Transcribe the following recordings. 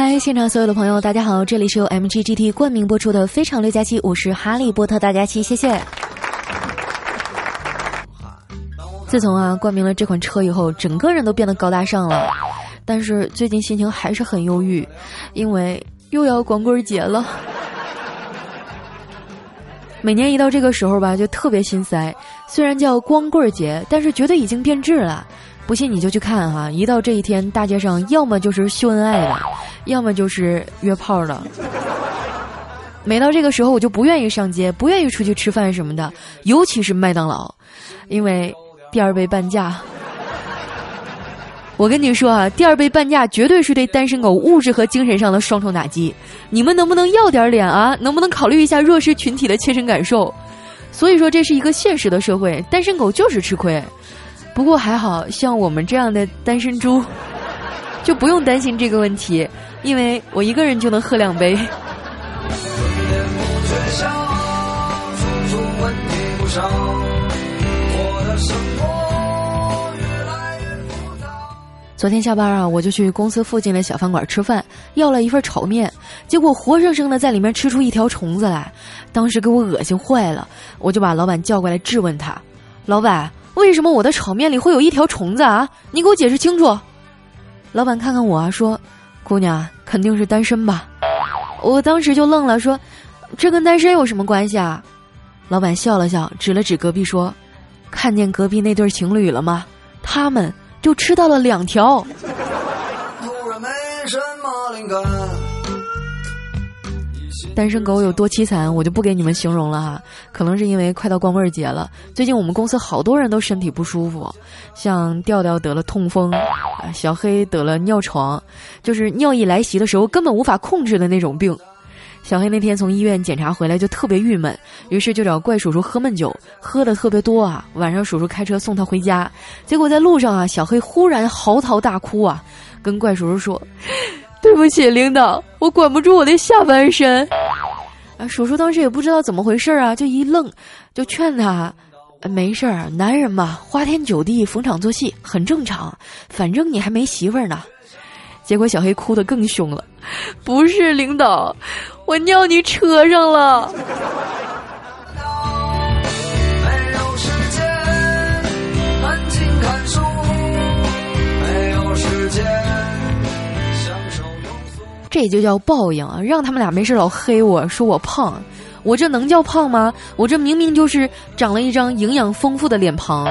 嗨，现场所有的朋友，大家好，这里是由 MGGT 冠名播出的《非常六加七》，我是哈利波特大家七，谢谢。自从啊冠名了这款车以后，整个人都变得高大上了，但是最近心情还是很忧郁，因为又要光棍节了。每年一到这个时候吧，就特别心塞。虽然叫光棍节，但是绝对已经变质了。不信你就去看哈，一到这一天，大街上要么就是秀恩爱的，要么就是约炮的。每到这个时候，我就不愿意上街，不愿意出去吃饭什么的，尤其是麦当劳，因为第二杯半价。我跟你说啊，第二杯半价绝对是对单身狗物质和精神上的双重打击。你们能不能要点脸啊？能不能考虑一下弱势群体的切身感受？所以说，这是一个现实的社会，单身狗就是吃亏。不过还好像我们这样的单身猪，就不用担心这个问题，因为我一个人就能喝两杯。昨天下班啊，我就去公司附近的小饭馆吃饭，要了一份炒面，结果活生生的在里面吃出一条虫子来，当时给我恶心坏了，我就把老板叫过来质问他：“老板，为什么我的炒面里会有一条虫子啊？你给我解释清楚。”老板看看我啊，说：“姑娘肯定是单身吧？”我当时就愣了，说：“这跟单身有什么关系啊？”老板笑了笑，指了指隔壁说：“看见隔壁那对情侣了吗？他们。”就吃到了两条。什么灵感单身狗有多凄惨，我就不给你们形容了哈。可能是因为快到光棍节了，最近我们公司好多人都身体不舒服，像调调得了痛风，小黑得了尿床，就是尿意来袭的时候根本无法控制的那种病。小黑那天从医院检查回来就特别郁闷，于是就找怪叔叔喝闷酒，喝的特别多啊。晚上叔叔开车送他回家，结果在路上啊，小黑忽然嚎啕大哭啊，跟怪叔叔说：“对不起，领导，我管不住我的下半身。”啊，叔叔当时也不知道怎么回事啊，就一愣，就劝他：“没事儿，男人嘛，花天酒地，逢场作戏很正常，反正你还没媳妇儿呢。”结果小黑哭得更凶了，不是领导，我尿你车上了。这就叫报应啊！让他们俩没事老黑我说我胖，我这能叫胖吗？我这明明就是长了一张营养丰富的脸庞。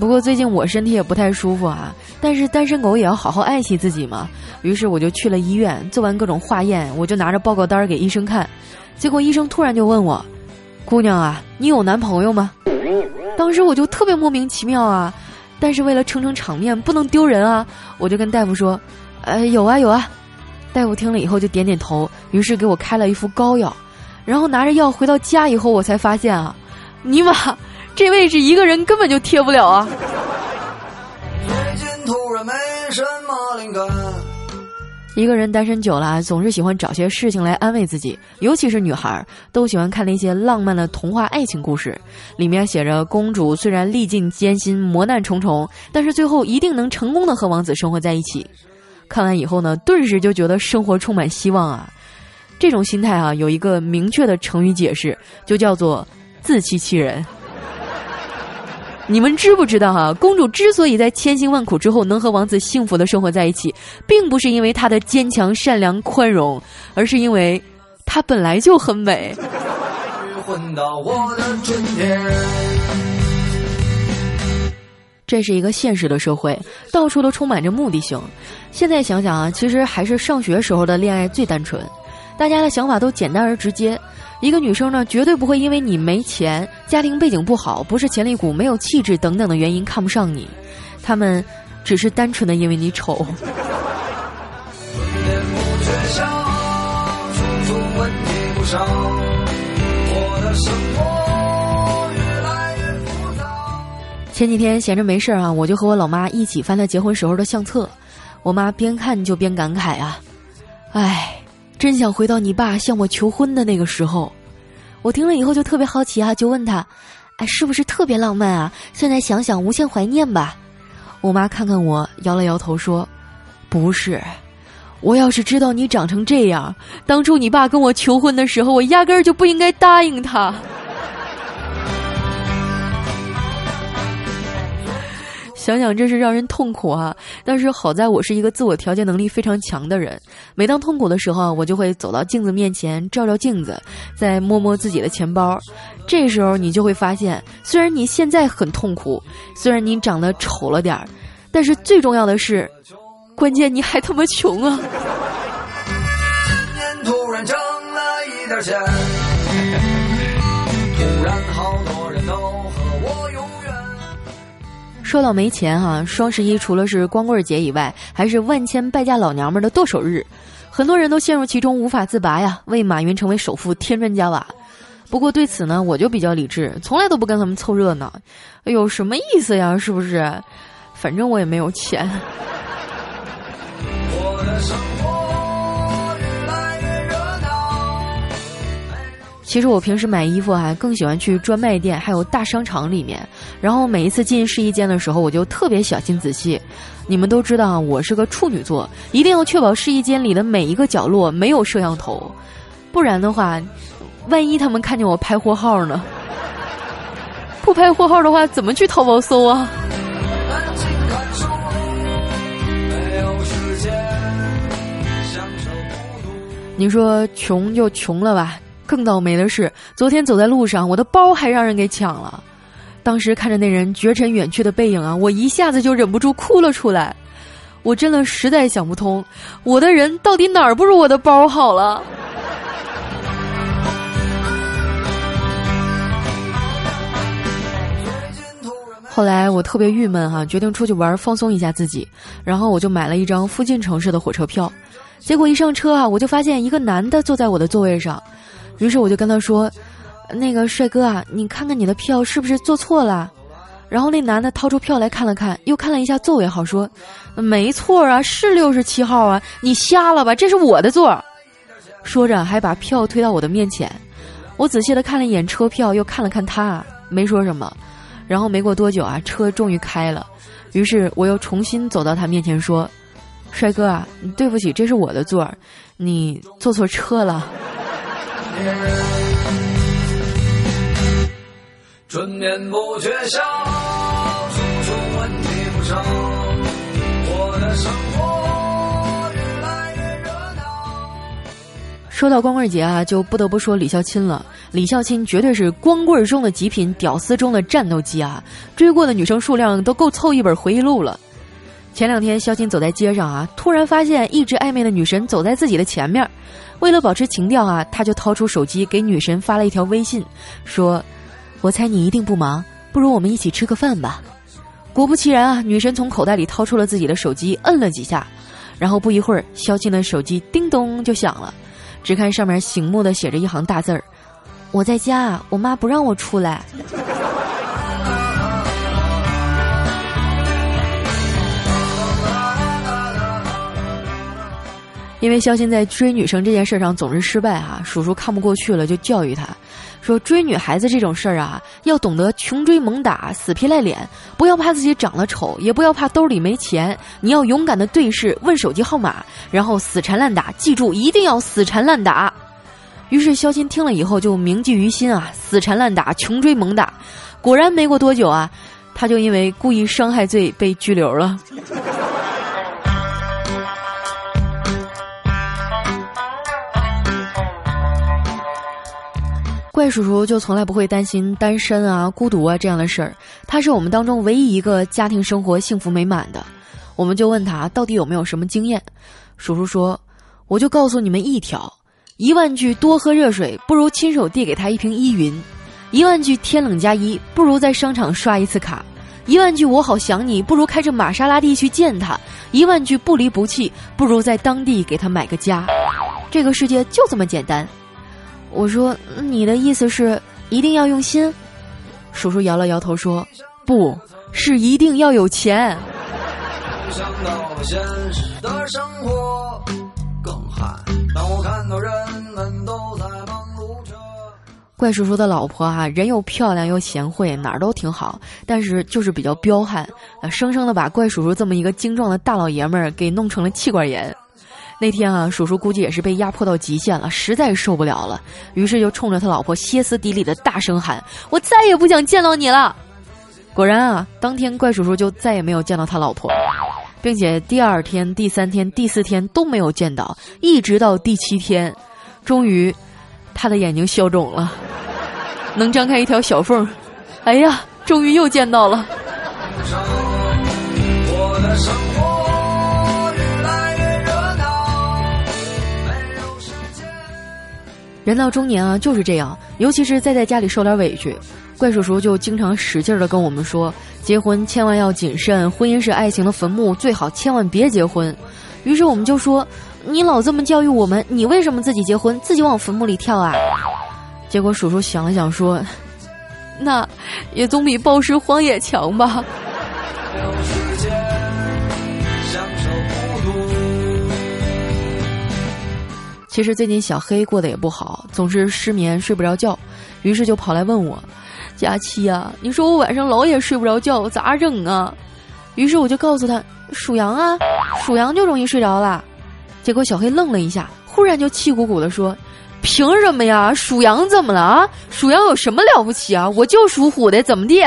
不过最近我身体也不太舒服啊，但是单身狗也要好好爱惜自己嘛。于是我就去了医院，做完各种化验，我就拿着报告单给医生看。结果医生突然就问我：“姑娘啊，你有男朋友吗？”当时我就特别莫名其妙啊，但是为了撑撑场面，不能丢人啊，我就跟大夫说：“呃，有啊有啊。”大夫听了以后就点点头，于是给我开了一副膏药。然后拿着药回到家以后，我才发现啊，尼玛！这位置一个人根本就贴不了啊！一个人单身久了，总是喜欢找些事情来安慰自己，尤其是女孩儿，都喜欢看那些浪漫的童话爱情故事，里面写着公主虽然历尽艰辛、磨难重重，但是最后一定能成功的和王子生活在一起。看完以后呢，顿时就觉得生活充满希望啊！这种心态啊，有一个明确的成语解释，就叫做自欺欺人。你们知不知道哈？公主之所以在千辛万苦之后能和王子幸福的生活在一起，并不是因为她的坚强、善良、宽容，而是因为她本来就很美。这是一个现实的社会，到处都充满着目的性。现在想想啊，其实还是上学时候的恋爱最单纯。大家的想法都简单而直接。一个女生呢，绝对不会因为你没钱、家庭背景不好、不是潜力股、没有气质等等的原因看不上你，他们只是单纯的因为你丑。前几天闲着没事儿啊，我就和我老妈一起翻她结婚时候的相册，我妈边看就边感慨啊，唉。真想回到你爸向我求婚的那个时候，我听了以后就特别好奇啊，就问他，哎，是不是特别浪漫啊？现在想想无限怀念吧。我妈看看我，摇了摇头说，不是。我要是知道你长成这样，当初你爸跟我求婚的时候，我压根儿就不应该答应他。想想真是让人痛苦啊！但是好在我是一个自我调节能力非常强的人，每当痛苦的时候，我就会走到镜子面前照照镜子，再摸摸自己的钱包。这时候你就会发现，虽然你现在很痛苦，虽然你长得丑了点儿，但是最重要的是，关键你还他妈穷啊！突然挣了一点钱，说到没钱哈，双十一除了是光棍节以外，还是万千败家老娘们的剁手日，很多人都陷入其中无法自拔呀，为马云成为首富添砖加瓦。不过对此呢，我就比较理智，从来都不跟他们凑热闹。有，什么意思呀？是不是？反正我也没有钱。我的生其实我平时买衣服啊，更喜欢去专卖店，还有大商场里面。然后每一次进试衣间的时候，我就特别小心仔细。你们都知道我是个处女座，一定要确保试衣间里的每一个角落没有摄像头，不然的话，万一他们看见我拍货号呢？不拍货号的话，怎么去淘宝搜啊？你说穷就穷了吧。更倒霉的是，昨天走在路上，我的包还让人给抢了。当时看着那人绝尘远去的背影啊，我一下子就忍不住哭了出来。我真的实在想不通，我的人到底哪儿不如我的包好了？后来我特别郁闷哈，决定出去玩放松一下自己，然后我就买了一张附近城市的火车票。结果一上车啊，我就发现一个男的坐在我的座位上。于是我就跟他说：“那个帅哥啊，你看看你的票是不是坐错了？”然后那男的掏出票来看了看，又看了一下座位号，说：“没错啊，是六十七号啊，你瞎了吧？这是我的座。”说着还把票推到我的面前。我仔细的看了一眼车票，又看了看他，没说什么。然后没过多久啊，车终于开了。于是我又重新走到他面前说：“帅哥啊，对不起，这是我的座，你坐错车了。”春眠不觉晓，处处问题不少。我的生活越来越热闹。说到光棍节啊，就不得不说李孝钦了。李孝钦绝对是光棍中的极品，屌丝中的战斗机啊！追过的女生数量都够凑一本回忆录了。前两天，孝钦走在街上啊，突然发现一直暧昧的女神走在自己的前面。为了保持情调啊，他就掏出手机给女神发了一条微信，说：“我猜你一定不忙，不如我们一起吃个饭吧。”果不其然啊，女神从口袋里掏出了自己的手机，摁了几下，然后不一会儿，肖钦的手机叮咚就响了。只看上面醒目的写着一行大字儿：“我在家，我妈不让我出来。”因为肖鑫在追女生这件事上总是失败哈，叔叔看不过去了，就教育他，说追女孩子这种事儿啊，要懂得穷追猛打、死皮赖脸，不要怕自己长得丑，也不要怕兜里没钱，你要勇敢的对视，问手机号码，然后死缠烂打，记住一定要死缠烂打。于是肖鑫听了以后就铭记于心啊，死缠烂打，穷追猛打，果然没过多久啊，他就因为故意伤害罪被拘留了。怪叔叔就从来不会担心单身啊、孤独啊这样的事儿，他是我们当中唯一一个家庭生活幸福美满的。我们就问他到底有没有什么经验，叔叔说：“我就告诉你们一条，一万句多喝热水不如亲手递给他一瓶依云，一万句天冷加衣不如在商场刷一次卡，一万句我好想你不如开着玛莎拉蒂去见他，一万句不离不弃不如在当地给他买个家。这个世界就这么简单。我说你的意思是一定要用心？叔叔摇了摇头说：“不是一定要有钱。”怪叔叔的老婆哈，人又漂亮又贤惠，哪儿都挺好，但是就是比较彪悍，生生的把怪叔叔这么一个精壮的大老爷们儿给弄成了气管炎。那天啊，叔叔估计也是被压迫到极限了，实在受不了了，于是就冲着他老婆歇斯底里的大声喊：“我再也不想见到你了！”果然啊，当天怪叔叔就再也没有见到他老婆，并且第二天、第三天、第四天都没有见到，一直到第七天，终于，他的眼睛消肿了，能张开一条小缝。哎呀，终于又见到了。我的生活人到中年啊，就是这样，尤其是再在家里受点委屈，怪叔叔就经常使劲儿的跟我们说，结婚千万要谨慎，婚姻是爱情的坟墓，最好千万别结婚。于是我们就说，你老这么教育我们，你为什么自己结婚，自己往坟墓里跳啊？结果叔叔想了想说，那也总比暴尸荒野强吧。其实最近小黑过得也不好，总是失眠睡不着觉，于是就跑来问我：“佳期呀，你说我晚上老也睡不着觉，我咋整啊？”于是我就告诉他：“属羊啊，属羊就容易睡着了。”结果小黑愣了一下，忽然就气鼓鼓的说：“凭什么呀？属羊怎么了啊？属羊有什么了不起啊？我就属虎的，怎么地？”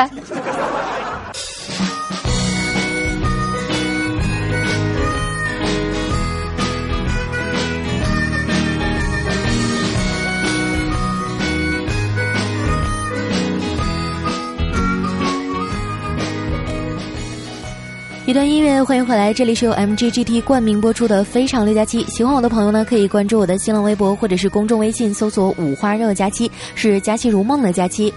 一段音乐，欢迎回来，这里是由 MGGT 冠名播出的《非常六加七》。喜欢我的朋友呢，可以关注我的新浪微博或者是公众微信，搜索“五花肉加七”，是佳期如梦的佳期。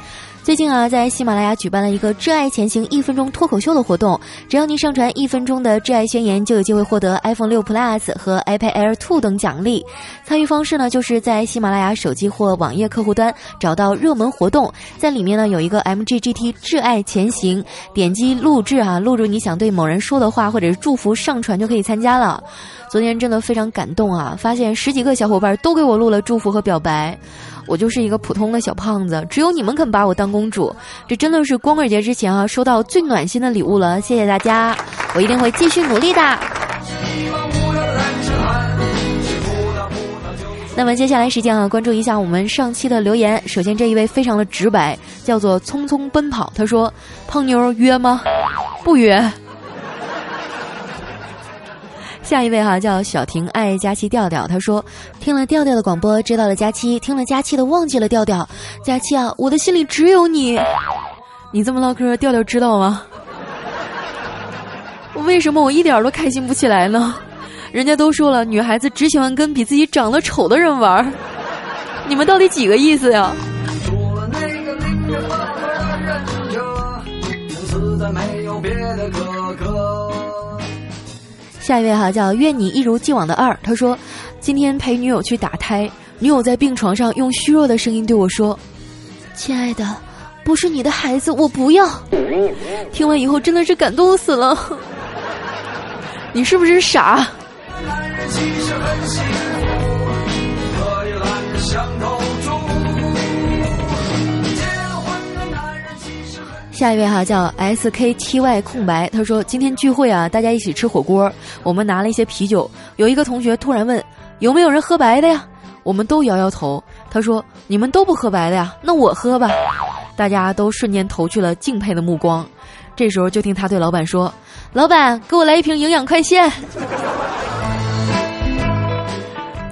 最近啊，在喜马拉雅举办了一个“挚爱前行”一分钟脱口秀的活动，只要您上传一分钟的挚爱宣言，就有机会获得 iPhone 六 Plus 和 iPad Air Two 等奖励。参与方式呢，就是在喜马拉雅手机或网页客户端找到热门活动，在里面呢有一个 MGGT 挚爱前行，点击录制啊，录入你想对某人说的话或者是祝福，上传就可以参加了。昨天真的非常感动啊，发现十几个小伙伴都给我录了祝福和表白。我就是一个普通的小胖子，只有你们肯把我当公主，这真的是光棍节之前啊收到最暖心的礼物了，谢谢大家，我一定会继续努力的。那么接下来时间啊，关注一下我们上期的留言。首先这一位非常的直白，叫做匆匆奔跑，他说：“胖妞约吗？不约。”下一位哈叫小婷爱佳期调调，他说听了调调的广播知道了佳期，听了佳期的忘记了调调。佳期啊，我的心里只有你。你这么唠嗑，调调知道吗？为什么我一点都开心不起来呢？人家都说了，女孩子只喜欢跟比自己长得丑的人玩儿。你们到底几个意思呀？下一位哈叫愿你一如既往的二，他说，今天陪女友去打胎，女友在病床上用虚弱的声音对我说：“亲爱的，不是你的孩子，我不要。”听完以后真的是感动死了。你是不是傻？下一位哈叫 S K T Y 空白，他说今天聚会啊，大家一起吃火锅，我们拿了一些啤酒。有一个同学突然问有没有人喝白的呀？我们都摇摇头。他说你们都不喝白的呀？那我喝吧。大家都瞬间投去了敬佩的目光。这时候就听他对老板说：“老板，给我来一瓶营养快线。”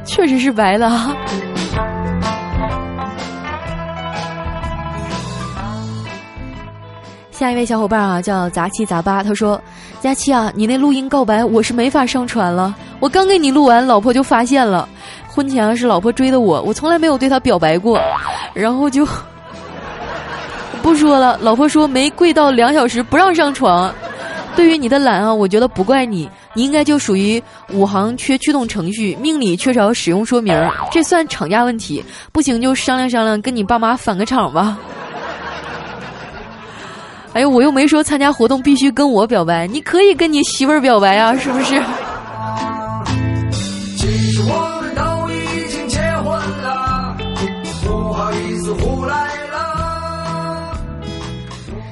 确实是白的。哈下一位小伙伴啊，叫杂七杂八，他说：“佳期啊，你那录音告白我是没法上传了，我刚给你录完，老婆就发现了，婚前是老婆追的我，我从来没有对她表白过，然后就 不说了。老婆说没跪到两小时不让上床。对于你的懒啊，我觉得不怪你，你应该就属于五行缺驱动程序，命里缺少使用说明，这算厂家问题。不行就商量商量，跟你爸妈返个场吧。哎呦，我又没说参加活动必须跟我表白，你可以跟你媳妇儿表白啊，是不是？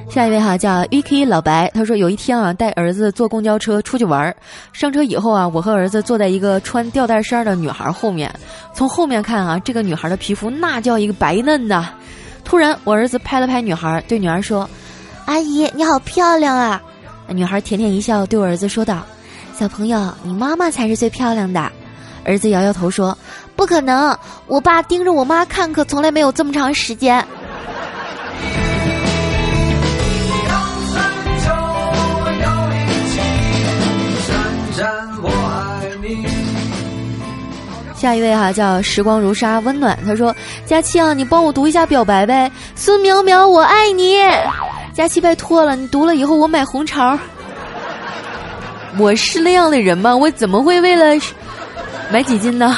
下一位哈叫 Vicky 老白，他说有一天啊带儿子坐公交车出去玩，上车以后啊我和儿子坐在一个穿吊带衫的女孩后面，从后面看啊这个女孩的皮肤那叫一个白嫩呐。突然我儿子拍了拍女孩，对女孩说：“阿姨你好漂亮啊！”女孩甜甜一笑，对我儿子说道：“小朋友，你妈妈才是最漂亮的。”儿子摇摇头说：“不可能，我爸盯着我妈看可从来没有这么长时间。”下一位哈叫时光如沙温暖，他说：“佳期啊，你帮我读一下表白呗，孙淼淼我爱你。”佳期拜托了，你读了以后我买红肠。我是那样的人吗？我怎么会为了买几斤呢？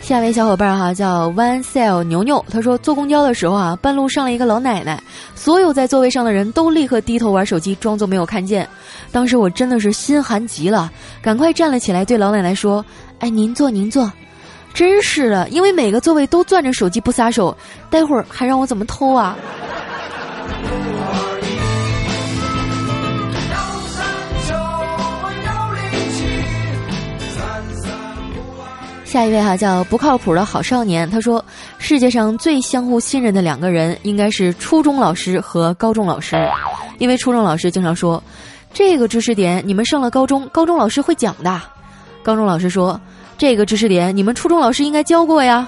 下一位小伙伴哈叫 One Cell 牛牛，他说坐公交的时候啊，半路上了一个老奶奶，所有在座位上的人都立刻低头玩手机，装作没有看见。当时我真的是心寒极了，赶快站了起来，对老奶奶说：“哎，您坐，您坐。”真是的，因为每个座位都攥着手机不撒手，待会儿还让我怎么偷啊？下一位哈叫不靠谱的好少年，他说世界上最相互信任的两个人应该是初中老师和高中老师，因为初中老师经常说这个知识点你们上了高中，高中老师会讲的，高中老师说这个知识点你们初中老师应该教过呀。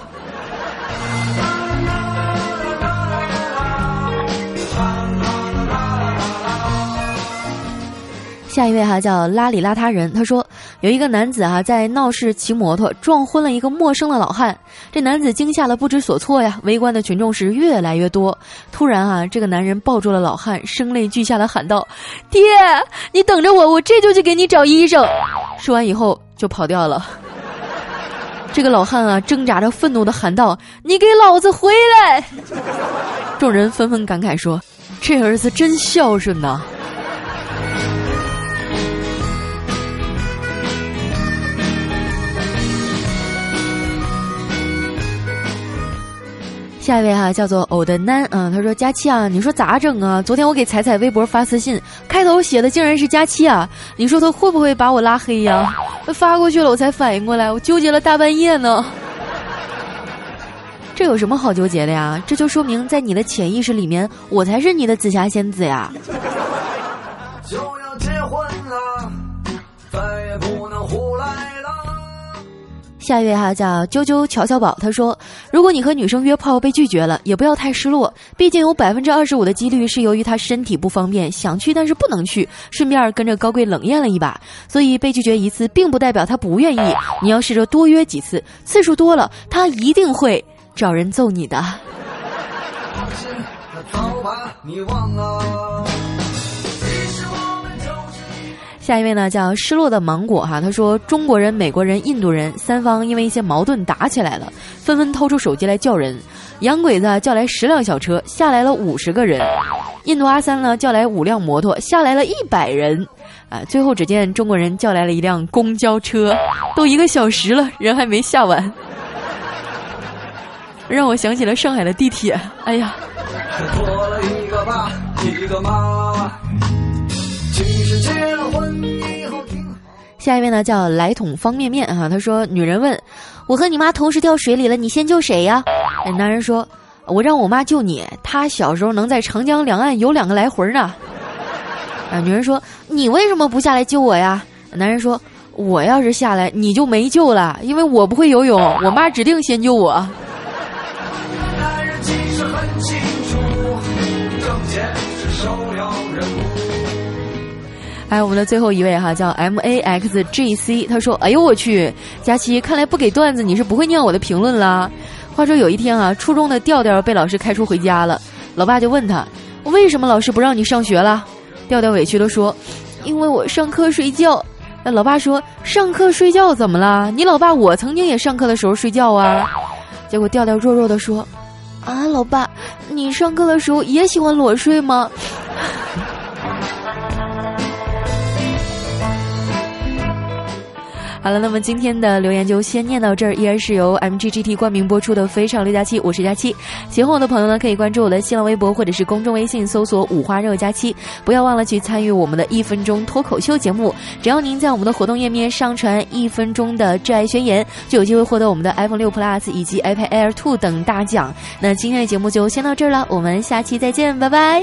下一位哈叫邋里邋遢人，他说有一个男子哈在闹市骑摩托撞昏了一个陌生的老汉，这男子惊吓了不知所措呀，围观的群众是越来越多。突然啊，这个男人抱住了老汉，声泪俱下的喊道：“爹，你等着我，我这就去给你找医生。”说完以后就跑掉了。这个老汉啊挣扎着愤怒的喊道：“你给老子回来！”众人纷纷感慨说：“这儿子真孝顺呐。”下一位哈叫做偶的南啊，他说佳期啊，你说咋整啊？昨天我给彩彩微博发私信，开头写的竟然是佳期啊，你说他会不会把我拉黑呀？发过去了我才反应过来，我纠结了大半夜呢。这有什么好纠结的呀？这就说明在你的潜意识里面，我才是你的紫霞仙子呀。就要结婚了，再也不能胡来。下一位哈叫啾啾乔乔宝，他说：“如果你和女生约炮被拒绝了，也不要太失落，毕竟有百分之二十五的几率是由于她身体不方便，想去但是不能去，顺便跟着高贵冷艳了一把。所以被拒绝一次，并不代表她不愿意。你要试着多约几次，次数多了，她一定会找人揍你的。”下一位呢叫失落的芒果哈，他说中国人、美国人、印度人三方因为一些矛盾打起来了，纷纷掏出手机来叫人。洋鬼子叫来十辆小车，下来了五十个人；印度阿三呢叫来五辆摩托，下来了一百人。啊，最后只见中国人叫来了一辆公交车，都一个小时了，人还没下完，让我想起了上海的地铁。哎呀。做了一个爸，一个妈下一位呢叫来桶方便面哈，他说：“女人问，我和你妈同时掉水里了，你先救谁呀？”男人说：“我让我妈救你，她小时候能在长江两岸游两个来回呢。”啊，女人说：“你为什么不下来救我呀？”男人说：“我要是下来，你就没救了，因为我不会游泳，我妈指定先救我。”还有我们的最后一位哈，叫 M A X G C，他说：“哎呦我去，佳琪，看来不给段子你是不会念我的评论啦。”话说有一天啊，初中的调调被老师开除回家了，老爸就问他：“为什么老师不让你上学了？”调调委屈的说：“因为我上课睡觉。”那老爸说：“上课睡觉怎么了？你老爸我曾经也上课的时候睡觉啊。”结果调调弱弱的说：“啊，老爸，你上课的时候也喜欢裸睡吗？”好了，那么今天的留言就先念到这儿。依然是由 MGGT 冠名播出的《非常六加七》，我是佳期。喜欢我的朋友呢，可以关注我的新浪微博或者是公众微信，搜索“五花肉佳期”。不要忘了去参与我们的一分钟脱口秀节目。只要您在我们的活动页面上传一分钟的挚爱宣言，就有机会获得我们的 iPhone 六 Plus 以及 iPad Air Two 等大奖。那今天的节目就先到这儿了，我们下期再见，拜拜。